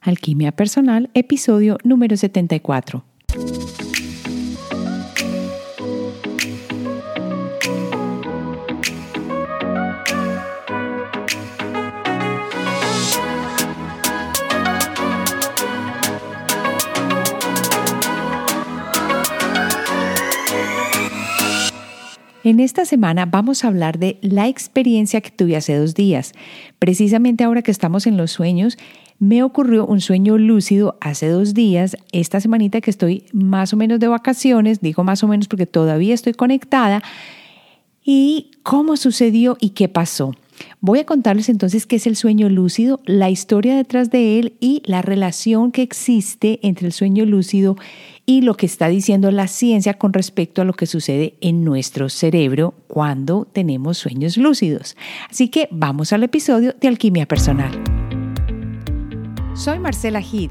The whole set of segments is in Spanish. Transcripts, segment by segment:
Alquimia Personal, episodio número 74. En esta semana vamos a hablar de la experiencia que tuve hace dos días. Precisamente ahora que estamos en los sueños, me ocurrió un sueño lúcido hace dos días, esta semanita que estoy más o menos de vacaciones, digo más o menos porque todavía estoy conectada, y cómo sucedió y qué pasó. Voy a contarles entonces qué es el sueño lúcido, la historia detrás de él y la relación que existe entre el sueño lúcido y lo que está diciendo la ciencia con respecto a lo que sucede en nuestro cerebro cuando tenemos sueños lúcidos. Así que vamos al episodio de Alquimia Personal. Soy Marcela Gil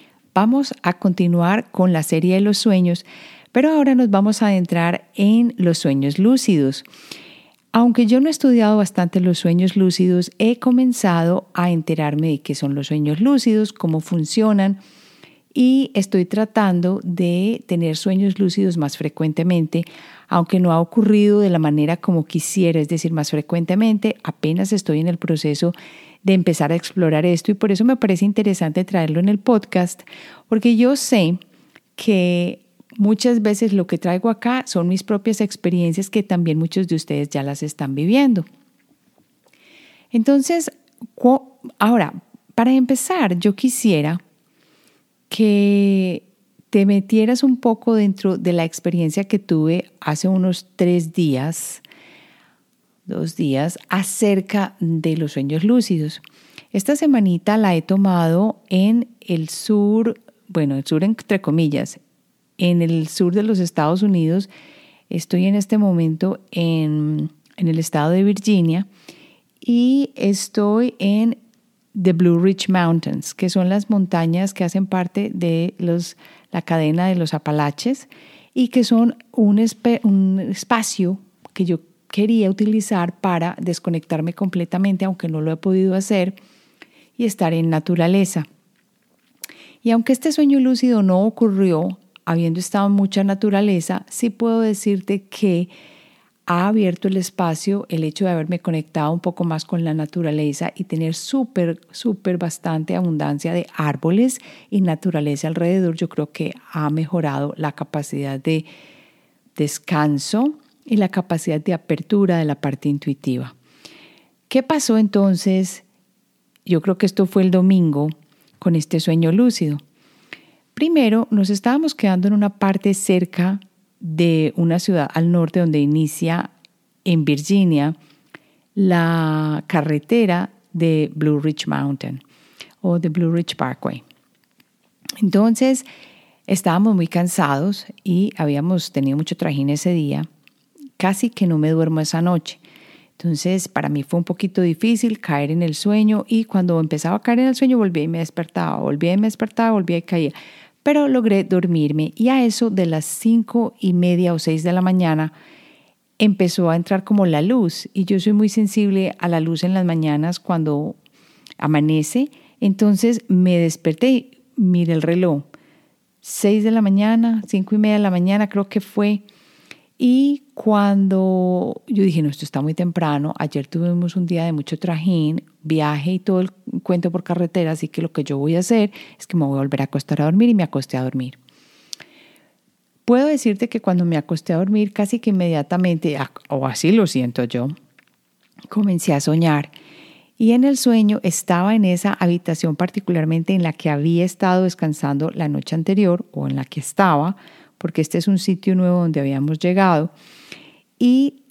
Vamos a continuar con la serie de los sueños, pero ahora nos vamos a adentrar en los sueños lúcidos. Aunque yo no he estudiado bastante los sueños lúcidos, he comenzado a enterarme de qué son los sueños lúcidos, cómo funcionan y estoy tratando de tener sueños lúcidos más frecuentemente, aunque no ha ocurrido de la manera como quisiera, es decir, más frecuentemente, apenas estoy en el proceso de empezar a explorar esto y por eso me parece interesante traerlo en el podcast, porque yo sé que muchas veces lo que traigo acá son mis propias experiencias que también muchos de ustedes ya las están viviendo. Entonces, ahora, para empezar, yo quisiera que te metieras un poco dentro de la experiencia que tuve hace unos tres días dos días acerca de los sueños lúcidos. Esta semanita la he tomado en el sur, bueno, el sur entre comillas, en el sur de los Estados Unidos. Estoy en este momento en, el estado de Virginia y estoy en The Blue Ridge Mountains, que son las montañas que hacen parte de la cadena de los Apalaches y que son un, un espacio que yo quería utilizar para desconectarme completamente, aunque no lo he podido hacer, y estar en naturaleza. Y aunque este sueño lúcido no ocurrió habiendo estado en mucha naturaleza, sí puedo decirte que ha abierto el espacio el hecho de haberme conectado un poco más con la naturaleza y tener súper, súper bastante abundancia de árboles y naturaleza alrededor. Yo creo que ha mejorado la capacidad de descanso y la capacidad de apertura de la parte intuitiva. ¿Qué pasó entonces? Yo creo que esto fue el domingo con este sueño lúcido. Primero, nos estábamos quedando en una parte cerca de una ciudad al norte donde inicia en Virginia la carretera de Blue Ridge Mountain o de Blue Ridge Parkway. Entonces, estábamos muy cansados y habíamos tenido mucho trajín ese día casi que no me duermo esa noche. Entonces, para mí fue un poquito difícil caer en el sueño y cuando empezaba a caer en el sueño volvía y me despertaba, volvía y me despertaba, volvía y caía. Pero logré dormirme y a eso de las cinco y media o seis de la mañana empezó a entrar como la luz y yo soy muy sensible a la luz en las mañanas cuando amanece. Entonces me desperté y miré el reloj. Seis de la mañana, cinco y media de la mañana creo que fue y cuando yo dije, no, esto está muy temprano, ayer tuvimos un día de mucho trajín, viaje y todo el cuento por carretera, así que lo que yo voy a hacer es que me voy a volver a acostar a dormir y me acosté a dormir. Puedo decirte que cuando me acosté a dormir, casi que inmediatamente, o así lo siento yo, comencé a soñar. Y en el sueño estaba en esa habitación particularmente en la que había estado descansando la noche anterior o en la que estaba, porque este es un sitio nuevo donde habíamos llegado. Y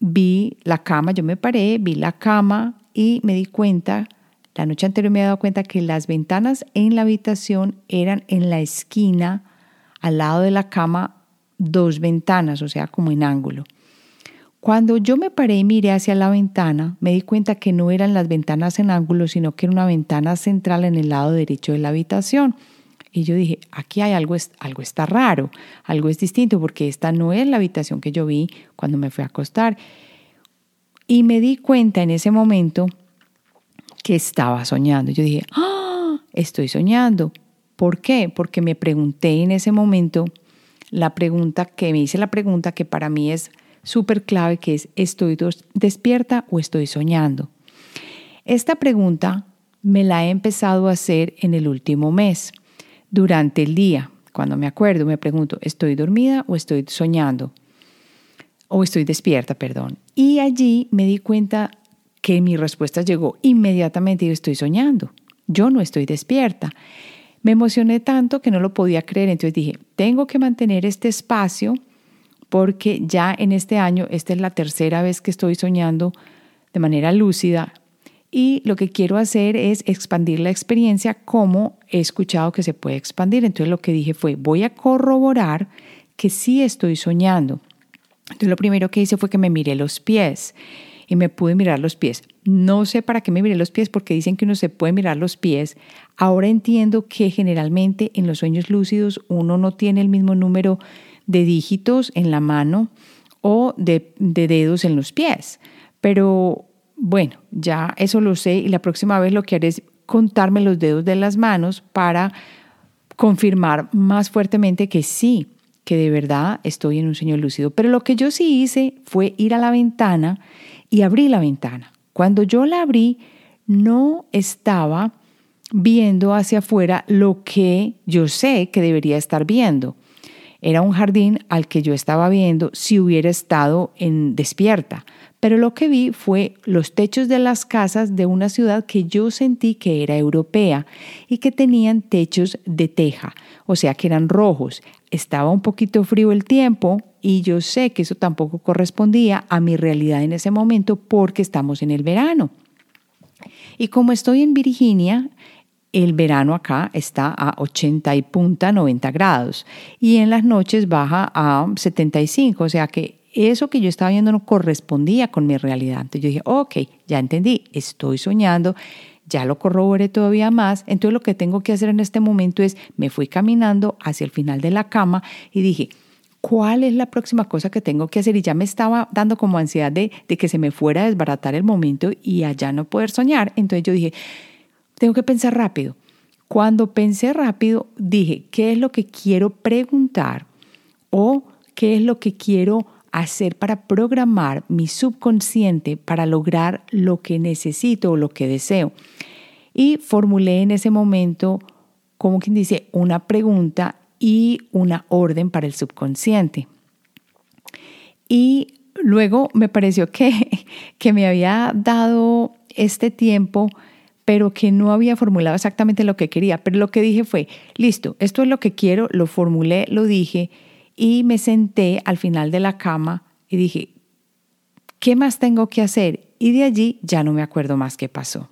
vi la cama, yo me paré, vi la cama y me di cuenta, la noche anterior me he dado cuenta que las ventanas en la habitación eran en la esquina al lado de la cama dos ventanas, o sea, como en ángulo. Cuando yo me paré y miré hacia la ventana, me di cuenta que no eran las ventanas en ángulo, sino que era una ventana central en el lado derecho de la habitación. Y yo dije, aquí hay algo, algo está raro, algo es distinto, porque esta no es la habitación que yo vi cuando me fui a acostar. Y me di cuenta en ese momento que estaba soñando. Yo dije, ¡ah! Estoy soñando. ¿Por qué? Porque me pregunté en ese momento la pregunta que me hice la pregunta que para mí es súper clave, que es ¿estoy despierta o estoy soñando? Esta pregunta me la he empezado a hacer en el último mes, durante el día. Cuando me acuerdo, me pregunto, ¿estoy dormida o estoy soñando? O estoy despierta, perdón. Y allí me di cuenta que mi respuesta llegó inmediatamente y estoy soñando. Yo no estoy despierta. Me emocioné tanto que no lo podía creer, entonces dije, tengo que mantener este espacio porque ya en este año, esta es la tercera vez que estoy soñando de manera lúcida y lo que quiero hacer es expandir la experiencia como he escuchado que se puede expandir. Entonces lo que dije fue, voy a corroborar que sí estoy soñando. Entonces lo primero que hice fue que me miré los pies y me pude mirar los pies. No sé para qué me miré los pies porque dicen que uno se puede mirar los pies. Ahora entiendo que generalmente en los sueños lúcidos uno no tiene el mismo número de dígitos en la mano o de, dedos en los pies. Pero bueno, ya eso lo sé y la próxima vez lo que haré es contarme los dedos de las manos para confirmar más fuertemente que sí, que de verdad estoy en un sueño lúcido. Pero lo que yo sí hice fue ir a la ventana y abrí la ventana. Cuando yo la abrí, no estaba viendo hacia afuera lo que yo sé que debería estar viendo. Era un jardín al que yo estaba viendo si hubiera estado en despierta, pero lo que vi fue los techos de las casas de una ciudad que yo sentí que era europea y que tenían techos de teja, o sea que eran rojos. Estaba un poquito frío el tiempo y yo sé que eso tampoco correspondía a mi realidad en ese momento porque estamos en el verano. Y como estoy en Virginia, el verano acá está a 80 y punta 90 grados y en las noches baja a 75, o sea que eso que yo estaba viendo no correspondía con mi realidad. Entonces yo dije, ok, ya entendí, estoy soñando, ya lo corroboré todavía más, entonces lo que tengo que hacer en este momento es, me fui caminando hacia el final de la cama y dije, ¿cuál es la próxima cosa que tengo que hacer? Y ya me estaba dando como ansiedad de, que se me fuera a desbaratar el momento y allá no poder soñar. Entonces yo dije, tengo que pensar rápido. Cuando pensé rápido, dije, ¿qué es lo que quiero preguntar? ¿O qué es lo que quiero hacer para programar mi subconsciente para lograr lo que necesito o lo que deseo? Y formulé en ese momento, como quien dice, una pregunta y una orden para el subconsciente. Y luego me pareció que, que me había dado este tiempo pero que no había formulado exactamente lo que quería. Pero lo que dije fue, listo, esto es lo que quiero, lo formulé, lo dije y me senté al final de la cama y dije, ¿qué más tengo que hacer? Y de allí ya no me acuerdo más qué pasó.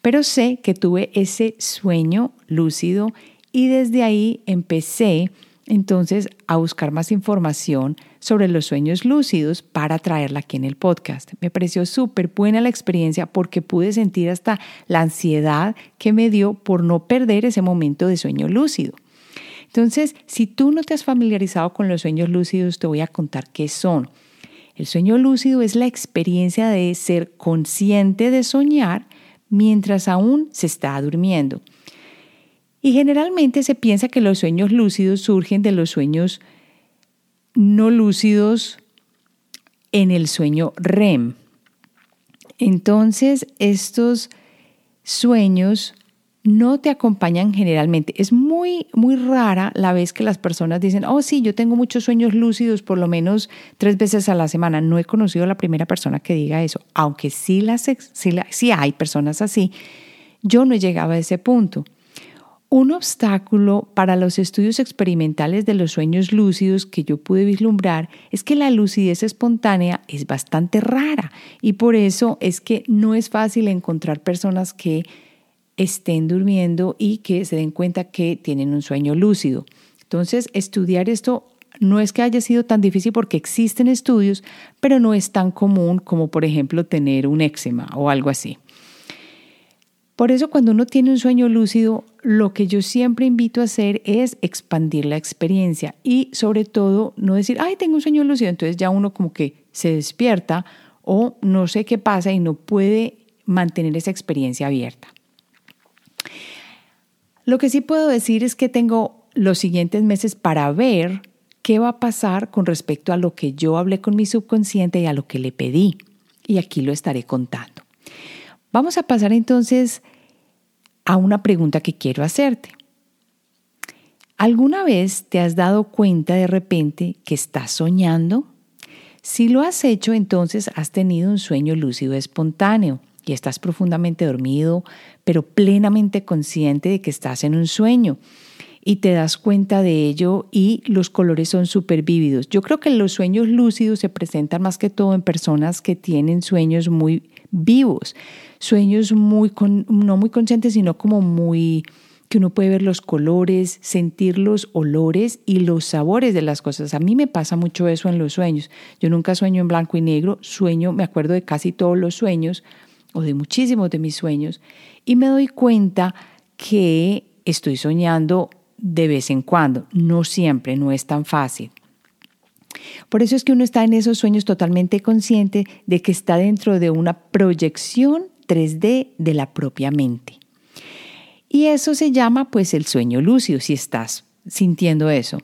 Pero sé que tuve ese sueño lúcido y desde ahí empecé entonces a buscar más información sobre los sueños lúcidos para traerla aquí en el podcast. Me pareció súper buena la experiencia porque pude sentir hasta la ansiedad que me dio por no perder ese momento de sueño lúcido. Entonces, si tú no te has familiarizado con los sueños lúcidos, te voy a contar qué son. El sueño lúcido es la experiencia de ser consciente de soñar mientras aún se está durmiendo. Y generalmente se piensa que los sueños lúcidos surgen de los sueños no lúcidos en el sueño REM. Entonces, estos sueños no te acompañan generalmente. Es muy, muy rara la vez que las personas dicen, oh sí, yo tengo muchos sueños lúcidos por lo menos tres veces a la semana. No he conocido a la primera persona que diga eso, aunque sí, las, sí, sí hay personas así. Yo no he llegado a ese punto. Un obstáculo para los estudios experimentales de los sueños lúcidos que yo pude vislumbrar es que la lucidez espontánea es bastante rara y por eso es que no es fácil encontrar personas que estén durmiendo y que se den cuenta que tienen un sueño lúcido. Entonces, estudiar esto no es que haya sido tan difícil porque existen estudios, pero no es tan común como, por ejemplo, tener un eczema o algo así. Por eso cuando uno tiene un sueño lúcido, lo que yo siempre invito a hacer es expandir la experiencia y sobre todo no decir, ay, tengo un sueño lúcido, entonces ya uno como que se despierta o no sé qué pasa y no puede mantener esa experiencia abierta. Lo que sí puedo decir es que tengo los siguientes meses para ver qué va a pasar con respecto a lo que yo hablé con mi subconsciente y a lo que le pedí. Y aquí lo estaré contando. Vamos a pasar entonces a una pregunta que quiero hacerte. ¿Alguna vez te has dado cuenta de repente que estás soñando? Si lo has hecho, entonces has tenido un sueño lúcido espontáneo y estás profundamente dormido, pero plenamente consciente de que estás en un sueño y te das cuenta de ello y los colores son súper vívidos. Yo creo que los sueños lúcidos se presentan más que todo en personas que tienen sueños muy vivos, sueños muy no muy conscientes, sino como muy que uno puede ver los colores, sentir los olores y los sabores de las cosas. A mí me pasa mucho eso en los sueños. Yo nunca sueño en blanco y negro, sueño, me acuerdo de casi todos los sueños o de muchísimos de mis sueños y me doy cuenta que estoy soñando de vez en cuando, no siempre, no es tan fácil. Por eso es que uno está en esos sueños totalmente consciente de que está dentro de una proyección 3D de la propia mente. Y eso se llama pues el sueño lúcido, si estás sintiendo eso,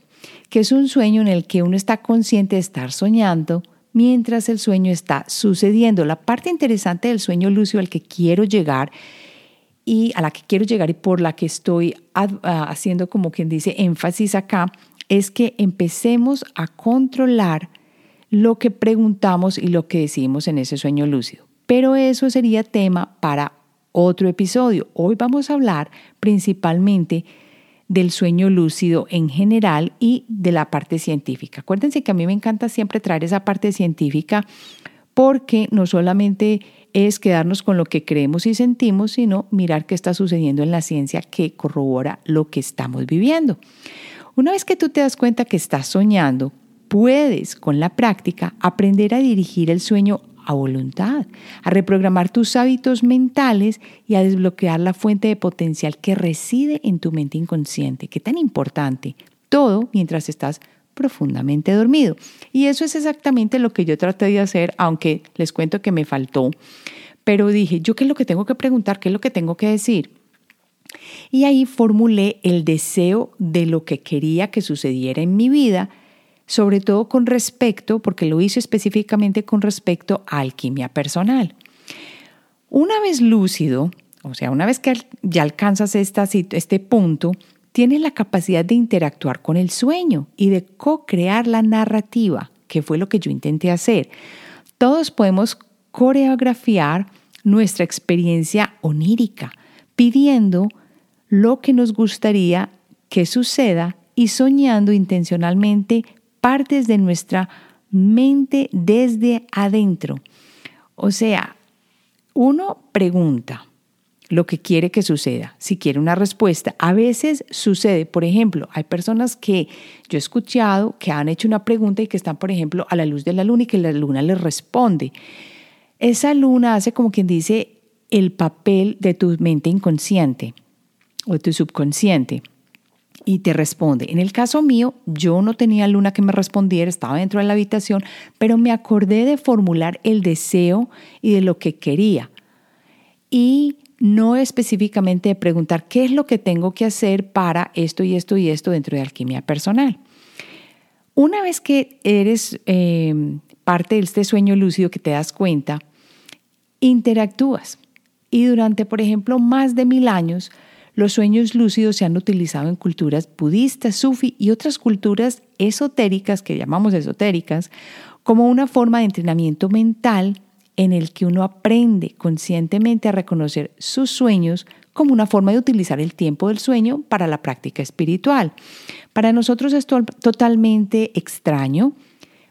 que es un sueño en el que uno está consciente de estar soñando mientras el sueño está sucediendo. La parte interesante del sueño lúcido al que quiero llegar y a la que quiero llegar y por la que estoy haciendo como quien dice énfasis acá es que empecemos a controlar lo que preguntamos y lo que decimos en ese sueño lúcido. Pero eso sería tema para otro episodio. Hoy vamos a hablar principalmente del sueño lúcido en general y de la parte científica. Acuérdense que a mí me encanta siempre traer esa parte científica porque no solamente es quedarnos con lo que creemos y sentimos, sino mirar qué está sucediendo en la ciencia que corrobora lo que estamos viviendo. Una vez que tú te das cuenta que estás soñando, puedes con la práctica aprender a dirigir el sueño a voluntad, a reprogramar tus hábitos mentales y a desbloquear la fuente de potencial que reside en tu mente inconsciente. Qué tan importante. Todo mientras estás profundamente dormido. Y eso es exactamente lo que yo traté de hacer, aunque les cuento que me faltó. Pero dije, ¿yo qué es lo que tengo que preguntar? ¿Qué es lo que tengo que decir? Y ahí formulé el deseo de lo que quería que sucediera en mi vida, sobre todo con respecto, porque lo hice específicamente con respecto a alquimia personal. Una vez lúcido, o sea, una vez que ya alcanzas este punto, tienes la capacidad de interactuar con el sueño y de co-crear la narrativa, que fue lo que yo intenté hacer. Todos podemos coreografiar nuestra experiencia onírica, pidiendo lo que nos gustaría que suceda y soñando intencionalmente partes de nuestra mente desde adentro. O sea, uno pregunta, lo que quiere que suceda, si quiere una respuesta. A veces sucede, por ejemplo, hay personas que yo he escuchado que han hecho una pregunta y que están, por ejemplo, a la luz de la luna y que la luna les responde. Esa luna hace como quien dice el papel de tu mente inconsciente o tu subconsciente y te responde. En el caso mío, yo no tenía luna que me respondiera, estaba dentro de la habitación, pero me acordé de formular el deseo y de lo que quería. Y no específicamente de preguntar qué es lo que tengo que hacer para esto y esto y esto dentro de alquimia personal. Una vez que eres eh, parte de este sueño lúcido que te das cuenta, interactúas. Y durante, por ejemplo, más de mil años, los sueños lúcidos se han utilizado en culturas budistas, sufi y otras culturas esotéricas, que llamamos esotéricas, como una forma de entrenamiento mental en el que uno aprende conscientemente a reconocer sus sueños como una forma de utilizar el tiempo del sueño para la práctica espiritual. Para nosotros es totalmente extraño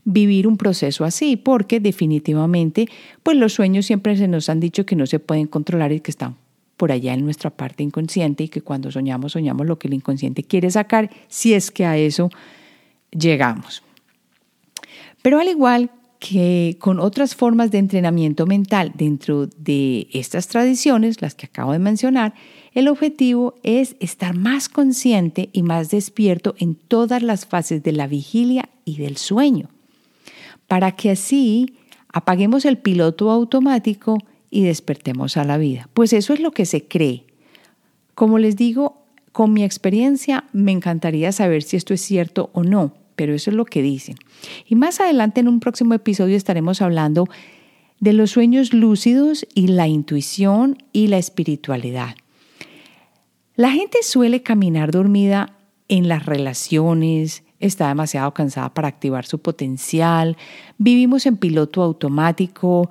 vivir un proceso así, porque definitivamente pues los sueños siempre se nos han dicho que no se pueden controlar y que están por allá en nuestra parte inconsciente y que cuando soñamos, soñamos lo que el inconsciente quiere sacar, si es que a eso llegamos. Pero al igual que con otras formas de entrenamiento mental dentro de estas tradiciones, las que acabo de mencionar, el objetivo es estar más consciente y más despierto en todas las fases de la vigilia y del sueño, para que así apaguemos el piloto automático y despertemos a la vida. Pues eso es lo que se cree. Como les digo, con mi experiencia me encantaría saber si esto es cierto o no, pero eso es lo que dicen. Y más adelante en un próximo episodio estaremos hablando de los sueños lúcidos y la intuición y la espiritualidad. La gente suele caminar dormida en las relaciones, está demasiado cansada para activar su potencial, vivimos en piloto automático.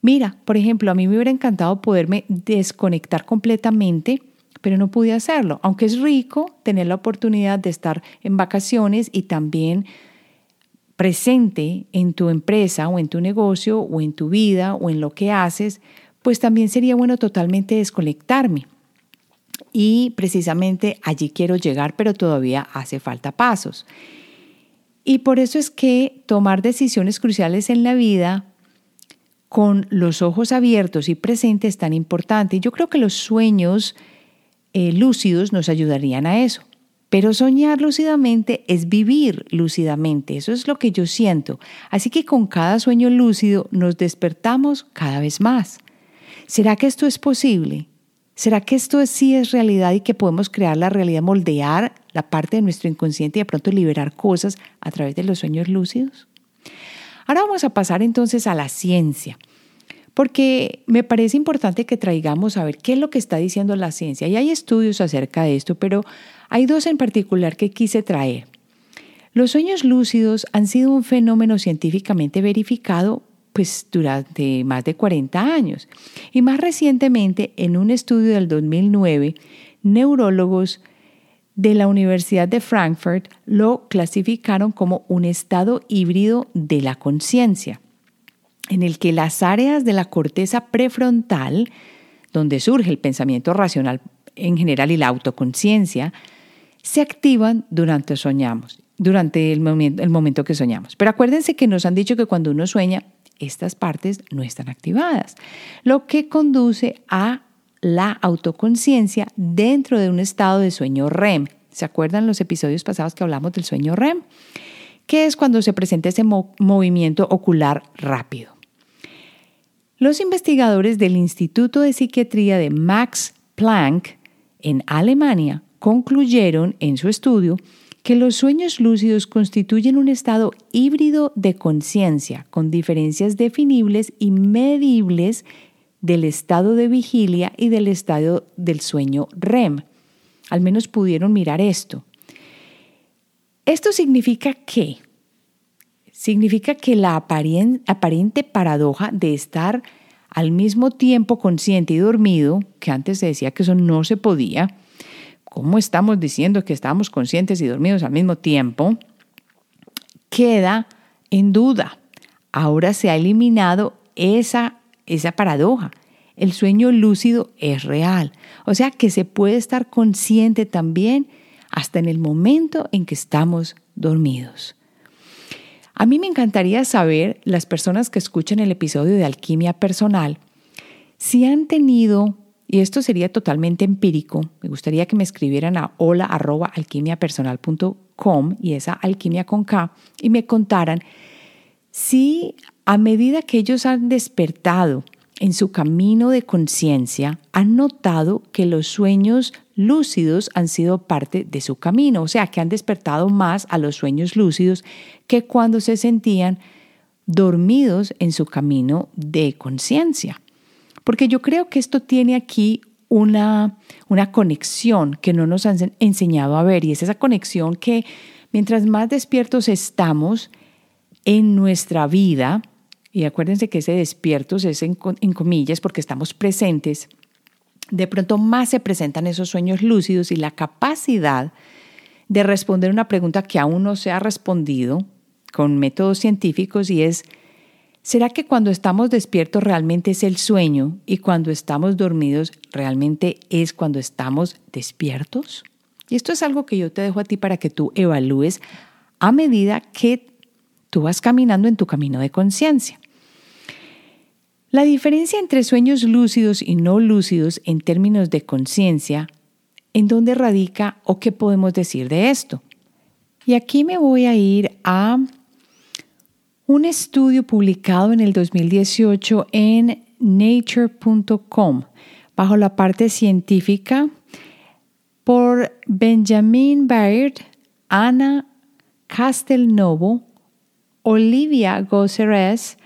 Mira, por ejemplo, a mí me hubiera encantado poderme desconectar completamente pero no pude hacerlo, aunque es rico tener la oportunidad de estar en vacaciones y también presente en tu empresa o en tu negocio o en tu vida o en lo que haces, pues también sería bueno totalmente desconectarme. Y precisamente allí quiero llegar, pero todavía hace falta pasos. Y por eso es que tomar decisiones cruciales en la vida con los ojos abiertos y presentes es tan importante. Yo creo que los sueños eh, lúcidos nos ayudarían a eso. Pero soñar lúcidamente es vivir lúcidamente, eso es lo que yo siento. Así que con cada sueño lúcido nos despertamos cada vez más. ¿Será que esto es posible? ¿Será que esto sí es realidad y que podemos crear la realidad, moldear la parte de nuestro inconsciente y de pronto liberar cosas a través de los sueños lúcidos? Ahora vamos a pasar entonces a la ciencia porque me parece importante que traigamos a ver qué es lo que está diciendo la ciencia. Y hay estudios acerca de esto, pero hay dos en particular que quise traer. Los sueños lúcidos han sido un fenómeno científicamente verificado pues durante más de 40 años. Y más recientemente, en un estudio del 2009, neurólogos de la Universidad de Frankfurt lo clasificaron como un estado híbrido de la conciencia en el que las áreas de la corteza prefrontal, donde surge el pensamiento racional en general y la autoconciencia, se activan durante soñamos, durante el momento, el momento que soñamos. Pero acuérdense que nos han dicho que cuando uno sueña, estas partes no están activadas, lo que conduce a la autoconciencia dentro de un estado de sueño REM. ¿Se acuerdan los episodios pasados que hablamos del sueño REM? Que es cuando se presenta ese movimiento ocular rápido. Los investigadores del Instituto de Psiquiatría de Max Planck en Alemania concluyeron en su estudio que los sueños lúcidos constituyen un estado híbrido de conciencia con diferencias definibles y medibles del estado de vigilia y del estado del sueño REM. Al menos pudieron mirar esto. Esto significa que significa que la aparente paradoja de estar al mismo tiempo consciente y dormido, que antes se decía que eso no se podía, ¿cómo estamos diciendo que estamos conscientes y dormidos al mismo tiempo? Queda en duda. Ahora se ha eliminado esa, esa paradoja. El sueño lúcido es real. O sea que se puede estar consciente también hasta en el momento en que estamos dormidos. A mí me encantaría saber, las personas que escuchan el episodio de Alquimia Personal, si han tenido, y esto sería totalmente empírico, me gustaría que me escribieran a hola.alquimiapersonal.com y esa alquimia con K, y me contaran si a medida que ellos han despertado en su camino de conciencia, han notado que los sueños lúcidos han sido parte de su camino, o sea, que han despertado más a los sueños lúcidos que cuando se sentían dormidos en su camino de conciencia. Porque yo creo que esto tiene aquí una, una conexión que no nos han enseñado a ver y es esa conexión que mientras más despiertos estamos en nuestra vida, y acuérdense que ese despiertos es en, comillas porque estamos presentes, de pronto más se presentan esos sueños lúcidos y la capacidad de responder una pregunta que aún no se ha respondido con métodos científicos y es ¿Será que cuando estamos despiertos realmente es el sueño y cuando estamos dormidos realmente es cuando estamos despiertos? Y esto es algo que yo te dejo a ti para que tú evalúes a medida que tú vas caminando en tu camino de conciencia. La diferencia entre sueños lúcidos y no lúcidos en términos de conciencia, ¿en dónde radica o qué podemos decir de esto? Y aquí me voy a ir a un estudio publicado en el 2018 en nature.com bajo la parte científica por Benjamin Baird, Ana Castelnovo, Olivia Gosseres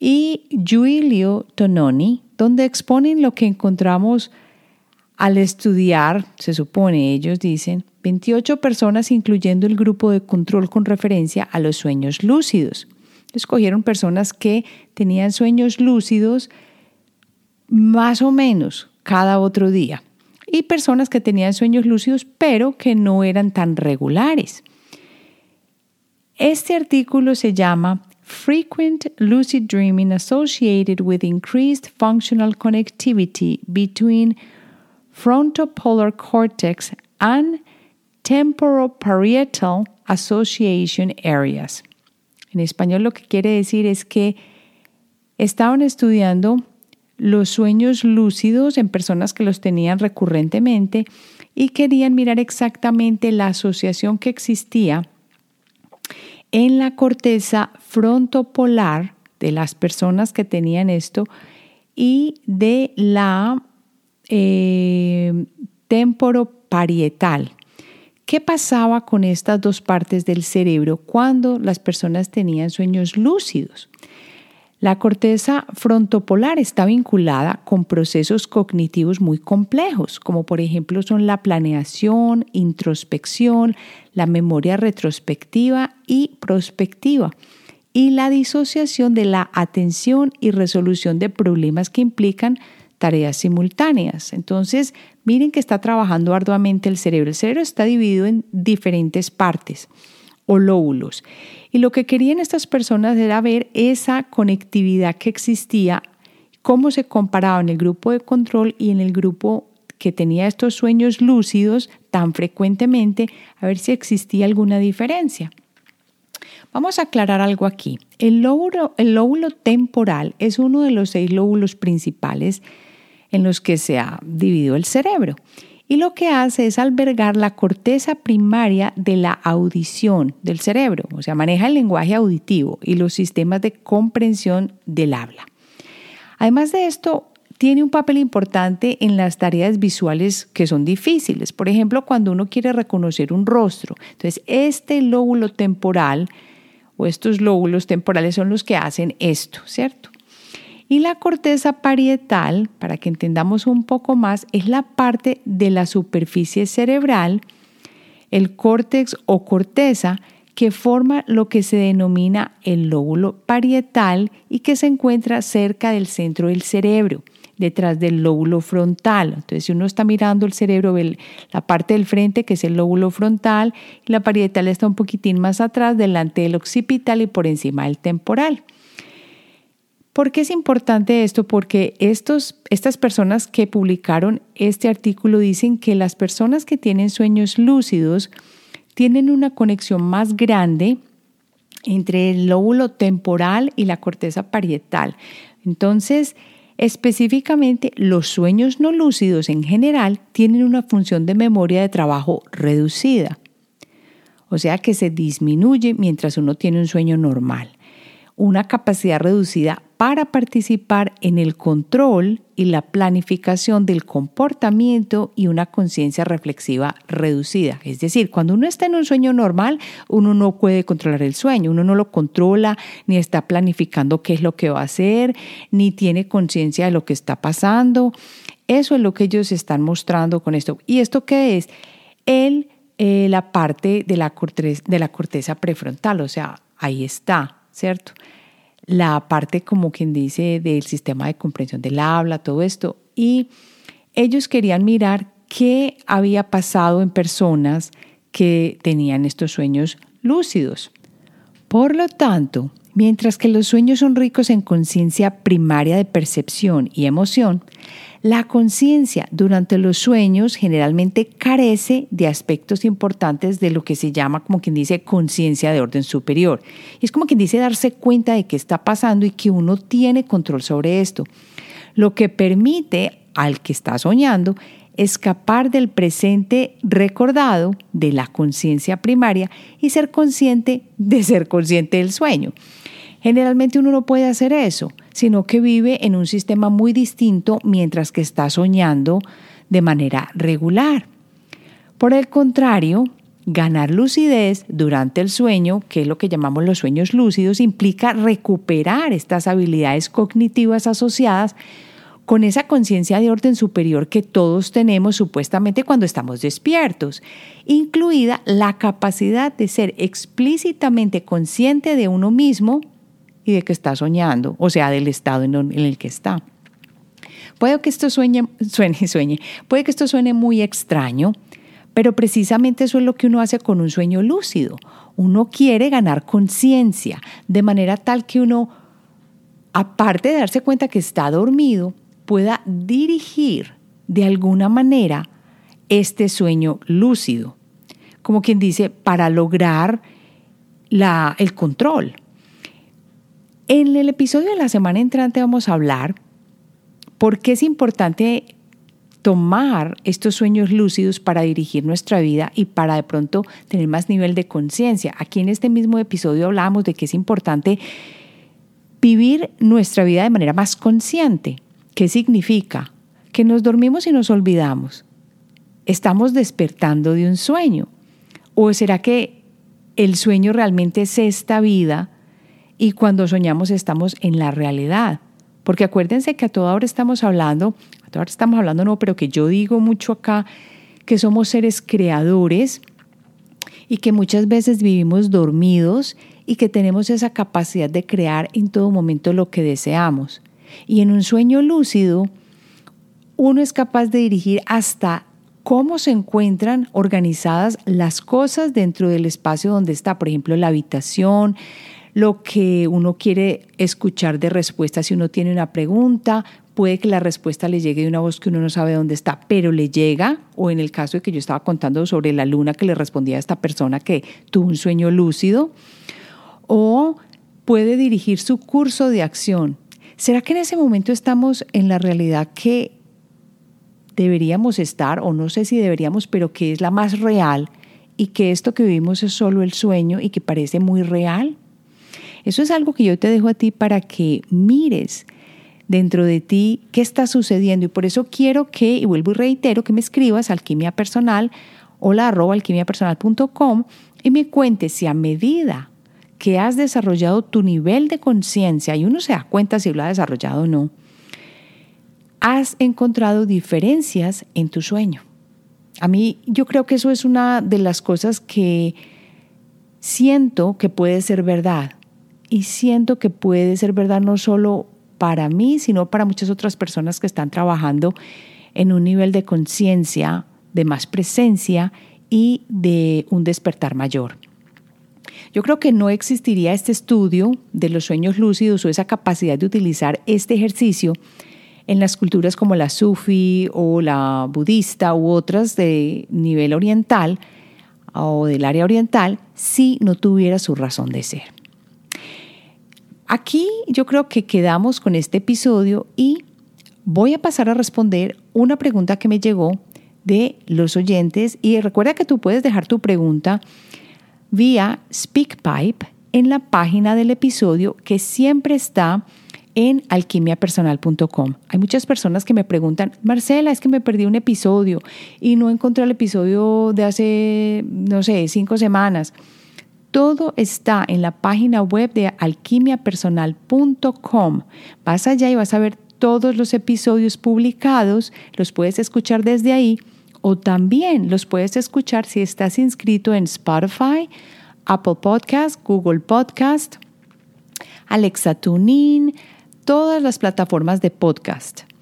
y Giulio Tononi, donde exponen lo que encontramos al estudiar, se supone ellos dicen, 28 personas incluyendo el grupo de control con referencia a los sueños lúcidos escogieron personas que tenían sueños lúcidos más o menos cada otro día y personas que tenían sueños lúcidos pero que no eran tan regulares. Este artículo se llama Frequent Lucid Dreaming Associated with Increased Functional Connectivity Between Frontopolar Cortex and Temporoparietal Association Areas. En español lo que quiere decir es que estaban estudiando los sueños lúcidos en personas que los tenían recurrentemente y querían mirar exactamente la asociación que existía en la corteza frontopolar de las personas que tenían esto y de la eh, temporoparietal, ¿Qué pasaba con estas dos partes del cerebro cuando las personas tenían sueños lúcidos? La corteza frontopolar está vinculada con procesos cognitivos muy complejos, como por ejemplo son la planeación, introspección, la memoria retrospectiva y prospectiva, y la disociación de la atención y resolución de problemas que implican tareas simultáneas. Entonces, miren que está trabajando arduamente el cerebro. El cerebro está dividido en diferentes partes o lóbulos. Y lo que querían estas personas era ver esa conectividad que existía, cómo se comparaba en el grupo de control y en el grupo que tenía estos sueños lúcidos tan frecuentemente, a ver si existía alguna diferencia. Vamos a aclarar algo aquí. El lóbulo, el lóbulo temporal es uno de los seis lóbulos principales en los que se ha dividido el cerebro. Y lo que hace es albergar la corteza primaria de la audición del cerebro, o sea, maneja el lenguaje auditivo y los sistemas de comprensión del habla. Además de esto, tiene un papel importante en las tareas visuales que son difíciles. Por ejemplo, cuando uno quiere reconocer un rostro. Entonces, este lóbulo temporal o estos lóbulos temporales son los que hacen esto, ¿cierto? Y la corteza parietal, para que entendamos un poco más, es la parte de la superficie cerebral, el córtex o corteza, que forma lo que se denomina el lóbulo parietal y que se encuentra cerca del centro del cerebro, detrás del lóbulo frontal. Entonces, si uno está mirando el cerebro, ve la parte del frente, que es el lóbulo frontal, y la parietal está un poquitín más atrás, delante del occipital y por encima del temporal. ¿Por qué es importante esto? Porque estos, estas personas que publicaron este artículo dicen que las personas que tienen sueños lúcidos tienen una conexión más grande entre el lóbulo temporal y la corteza parietal. Entonces, específicamente, los sueños no lúcidos en general tienen una función de memoria de trabajo reducida, o sea que se disminuye mientras uno tiene un sueño normal una capacidad reducida para participar en el control y la planificación del comportamiento y una conciencia reflexiva reducida. Es decir, cuando uno está en un sueño normal, uno no puede controlar el sueño, uno no lo controla, ni está planificando qué es lo que va a hacer, ni tiene conciencia de lo que está pasando. Eso es lo que ellos están mostrando con esto. ¿Y esto qué es? El, eh, la parte de la, de la corteza prefrontal, o sea, ahí está, ¿cierto? La parte, como quien dice, del sistema de comprensión del habla, todo esto. Y ellos querían mirar qué había pasado en personas que tenían estos sueños lúcidos. Por lo tanto, mientras que los sueños son ricos en conciencia primaria de percepción y emoción, la conciencia durante los sueños generalmente carece de aspectos importantes de lo que se llama, como quien dice, conciencia de orden superior. Es como quien dice darse cuenta de qué está pasando y que uno tiene control sobre esto, lo que permite al que está soñando escapar del presente recordado de la conciencia primaria y ser consciente de ser consciente del sueño. Generalmente uno no puede hacer eso, sino que vive en un sistema muy distinto mientras que está soñando de manera regular. Por el contrario, ganar lucidez durante el sueño, que es lo que llamamos los sueños lúcidos, implica recuperar estas habilidades cognitivas asociadas con esa conciencia de orden superior que todos tenemos supuestamente cuando estamos despiertos, incluida la capacidad de ser explícitamente consciente de uno mismo y de que está soñando, o sea, del estado en el que está. Puede que esto sueñe, suene, sueñe, puede que esto suene muy extraño, pero precisamente eso es lo que uno hace con un sueño lúcido. Uno quiere ganar conciencia, de manera tal que uno, aparte de darse cuenta que está dormido, pueda dirigir de alguna manera este sueño lúcido, como quien dice, para lograr la, el control. En el episodio de la semana entrante vamos a hablar por qué es importante tomar estos sueños lúcidos para dirigir nuestra vida y para de pronto tener más nivel de conciencia. Aquí en este mismo episodio hablamos de que es importante vivir nuestra vida de manera más consciente. ¿Qué significa? Que nos dormimos y nos olvidamos. ¿Estamos despertando de un sueño? ¿O será que el sueño realmente es esta vida y cuando soñamos estamos en la realidad? Porque acuérdense que a toda hora estamos hablando, a toda hora estamos hablando no, pero que yo digo mucho acá que somos seres creadores y que muchas veces vivimos dormidos y que tenemos esa capacidad de crear en todo momento lo que deseamos. Y en un sueño lúcido, uno es capaz de dirigir hasta cómo se encuentran organizadas las cosas dentro del espacio donde está, por ejemplo, la habitación, lo que uno quiere escuchar de respuesta si uno tiene una pregunta, puede que la respuesta le llegue de una voz que uno no sabe dónde está, pero le llega, o en el caso de que yo estaba contando sobre la luna que le respondía a esta persona que tuvo un sueño lúcido, o puede dirigir su curso de acción ¿Será que en ese momento estamos en la realidad que deberíamos estar, o no sé si deberíamos, pero que es la más real y que esto que vivimos es solo el sueño y que parece muy real? Eso es algo que yo te dejo a ti para que mires dentro de ti qué está sucediendo y por eso quiero que, y vuelvo y reitero, que me escribas alquimia personal, hola arroba alquimiapersonal.com y me cuentes si a medida que has desarrollado tu nivel de conciencia, y uno se da cuenta si lo ha desarrollado o no, has encontrado diferencias en tu sueño. A mí yo creo que eso es una de las cosas que siento que puede ser verdad. Y siento que puede ser verdad no solo para mí, sino para muchas otras personas que están trabajando en un nivel de conciencia, de más presencia y de un despertar mayor. Yo creo que no existiría este estudio de los sueños lúcidos o esa capacidad de utilizar este ejercicio en las culturas como la sufi o la budista u otras de nivel oriental o del área oriental si no tuviera su razón de ser. Aquí yo creo que quedamos con este episodio y voy a pasar a responder una pregunta que me llegó de los oyentes y recuerda que tú puedes dejar tu pregunta vía SpeakPipe en la página del episodio que siempre está en alquimiapersonal.com. Hay muchas personas que me preguntan, Marcela, es que me perdí un episodio y no encontré el episodio de hace, no sé, cinco semanas. Todo está en la página web de alquimiapersonal.com. Vas allá y vas a ver todos los episodios publicados, los puedes escuchar desde ahí o también los puedes escuchar si estás inscrito en Spotify, Apple Podcast, Google Podcast, Alexa TuneIn, todas las plataformas de podcast.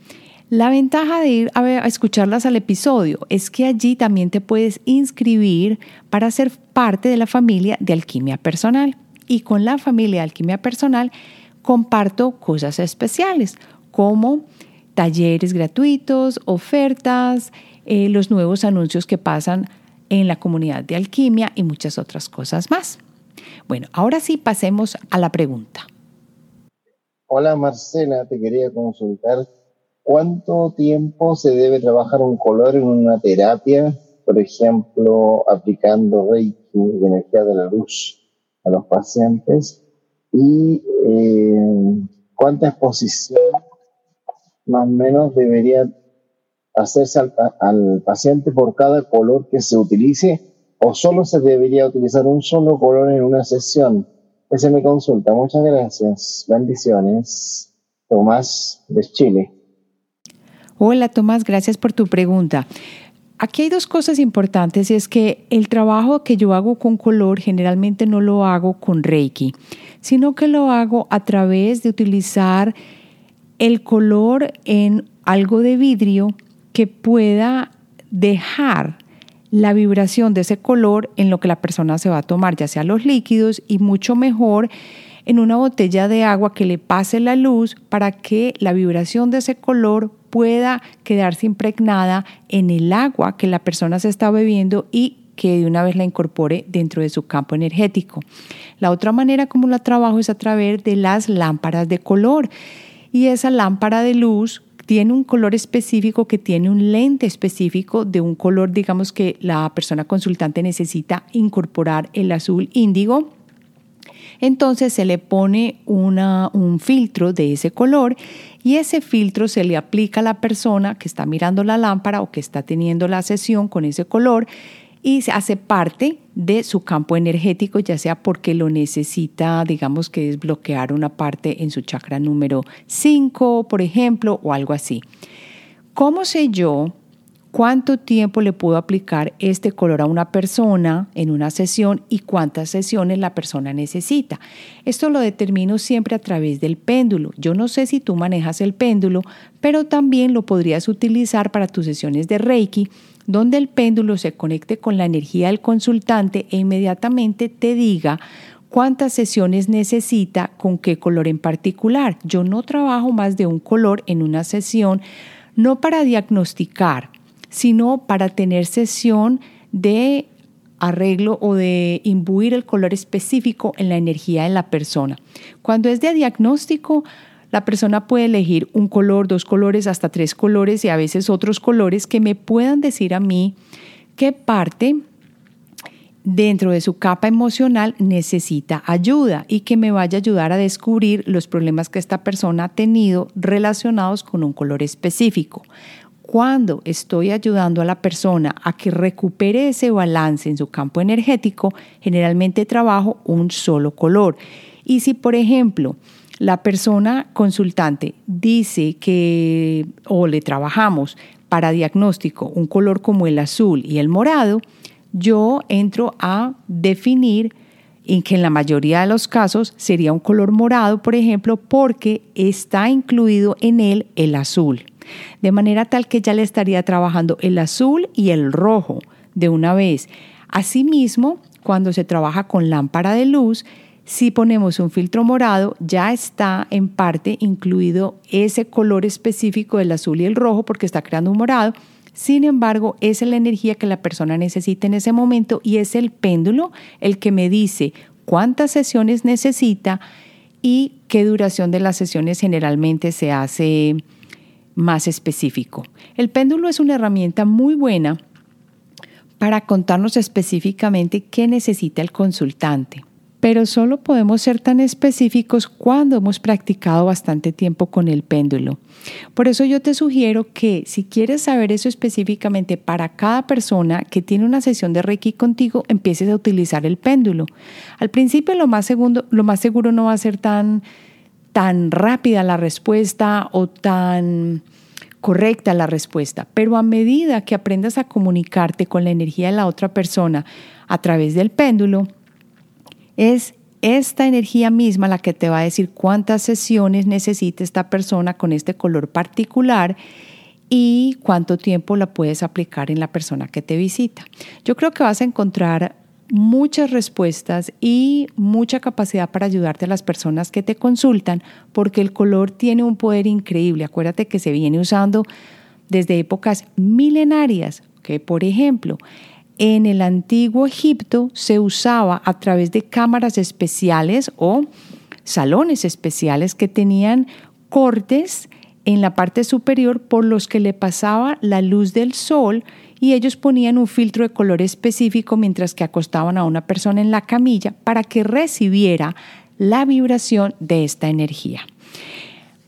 La ventaja de ir a, escucharlas al episodio es que allí también te puedes inscribir para ser parte de la familia de Alquimia Personal. y con la familia de Alquimia Personal comparto cosas especiales como talleres gratuitos, ofertas, eh, los nuevos anuncios que pasan en la comunidad de alquimia y muchas otras cosas más. Bueno, ahora sí pasemos a la pregunta. Hola Marcela, te quería consultar cuánto tiempo se debe trabajar un color en una terapia, por ejemplo, aplicando Reiki energía de la luz a los pacientes y eh, cuánta exposición más o menos debería hacerse al, paciente por cada color que se utilice o solo se debería utilizar un solo color en una sesión. Esa es mi consulta. Muchas gracias. Bendiciones. Tomás de Chile. Hola Tomás, gracias por tu pregunta. Aquí hay dos cosas importantes y es que el trabajo que yo hago con color generalmente no lo hago con Reiki, sino que lo hago a través de utilizar el color en algo de vidrio que pueda dejar la vibración de ese color en lo que la persona se va a tomar, ya sea los líquidos y mucho mejor en una botella de agua que le pase la luz para que la vibración de ese color pueda quedarse impregnada en el agua que la persona se está bebiendo y que de una vez la incorpore dentro de su campo energético. La otra manera como la trabajo es a través de las lámparas de color y esa lámpara de luz tiene un color específico que tiene un lente específico de un color, digamos que la persona consultante necesita incorporar el azul índigo. Entonces se le pone un filtro de ese color y ese filtro se le aplica a la persona que está mirando la lámpara o que está teniendo la sesión con ese color y se hace parte de su campo energético, ya sea porque lo necesita, digamos que desbloquear una parte en su chakra número 5, por ejemplo, o algo así. ¿Cómo sé yo cuánto tiempo le puedo aplicar este color a una persona en una sesión y cuántas sesiones la persona necesita. Esto lo determino siempre a través del péndulo. Yo no sé si tú manejas el péndulo, pero también lo podrías utilizar para tus sesiones de Reiki donde el péndulo se conecte con la energía del consultante e inmediatamente te diga cuántas sesiones necesita, con qué color en particular. Yo no trabajo más de un color en una sesión, no para diagnosticar, sino para tener sesión de arreglo o de imbuir el color específico en la energía de la persona. Cuando es de diagnóstico, la persona puede elegir un color, dos colores, hasta tres colores y a veces otros colores que me puedan decir a mí qué parte dentro de su capa emocional necesita ayuda y que me vaya a ayudar a descubrir los problemas que esta persona ha tenido relacionados con un color específico. Cuando estoy ayudando a la persona a que recupere ese balance en su campo energético, generalmente trabajo un solo color. Y si, por ejemplo, la persona consultante dice que o le trabajamos para diagnóstico un color como el azul y el morado, yo entro a definir en que en la mayoría de los casos sería un color morado, por ejemplo, porque está incluido en él el azul. De manera tal que ya le estaría trabajando el azul y el rojo de una vez. Asimismo, cuando se trabaja con lámpara de luz, si ponemos un filtro morado, ya está en parte incluido ese color específico del azul y el rojo porque está creando un morado. Sin embargo, es la energía que la persona necesita en ese momento y es el péndulo el que me dice cuántas sesiones necesita y qué duración de las sesiones generalmente se hace más específico. El péndulo es una herramienta muy buena para contarnos específicamente qué necesita el consultante pero solo podemos ser tan específicos cuando hemos practicado bastante tiempo con el péndulo. Por eso yo te sugiero que si quieres saber eso específicamente para cada persona que tiene una sesión de Reiki contigo, empieces a utilizar el péndulo. Al principio lo más, lo más seguro no va a ser tan, tan rápida la respuesta o tan correcta la respuesta, pero a medida que aprendas a comunicarte con la energía de la otra persona a través del péndulo, es esta energía misma la que te va a decir cuántas sesiones necesita esta persona con este color particular y cuánto tiempo la puedes aplicar en la persona que te visita. Yo creo que vas a encontrar muchas respuestas y mucha capacidad para ayudarte a las personas que te consultan, porque el color tiene un poder increíble. Acuérdate que se viene usando desde épocas milenarias, que por ejemplo, en el antiguo Egipto se usaba a través de cámaras especiales o salones especiales que tenían cortes en la parte superior por los que le pasaba la luz del sol y ellos ponían un filtro de color específico mientras que acostaban a una persona en la camilla para que recibiera la vibración de esta energía.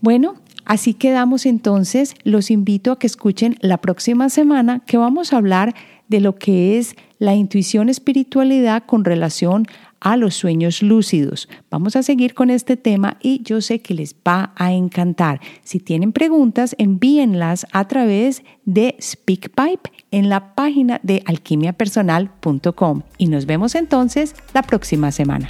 Bueno, así quedamos entonces. Los invito a que escuchen la próxima semana que vamos a hablar de lo que es la intuición espiritualidad con relación a los sueños lúcidos. Vamos a seguir con este tema y yo sé que les va a encantar. Si tienen preguntas, envíenlas a través de SpeakPipe en la página de alquimiapersonal.com y nos vemos entonces la próxima semana.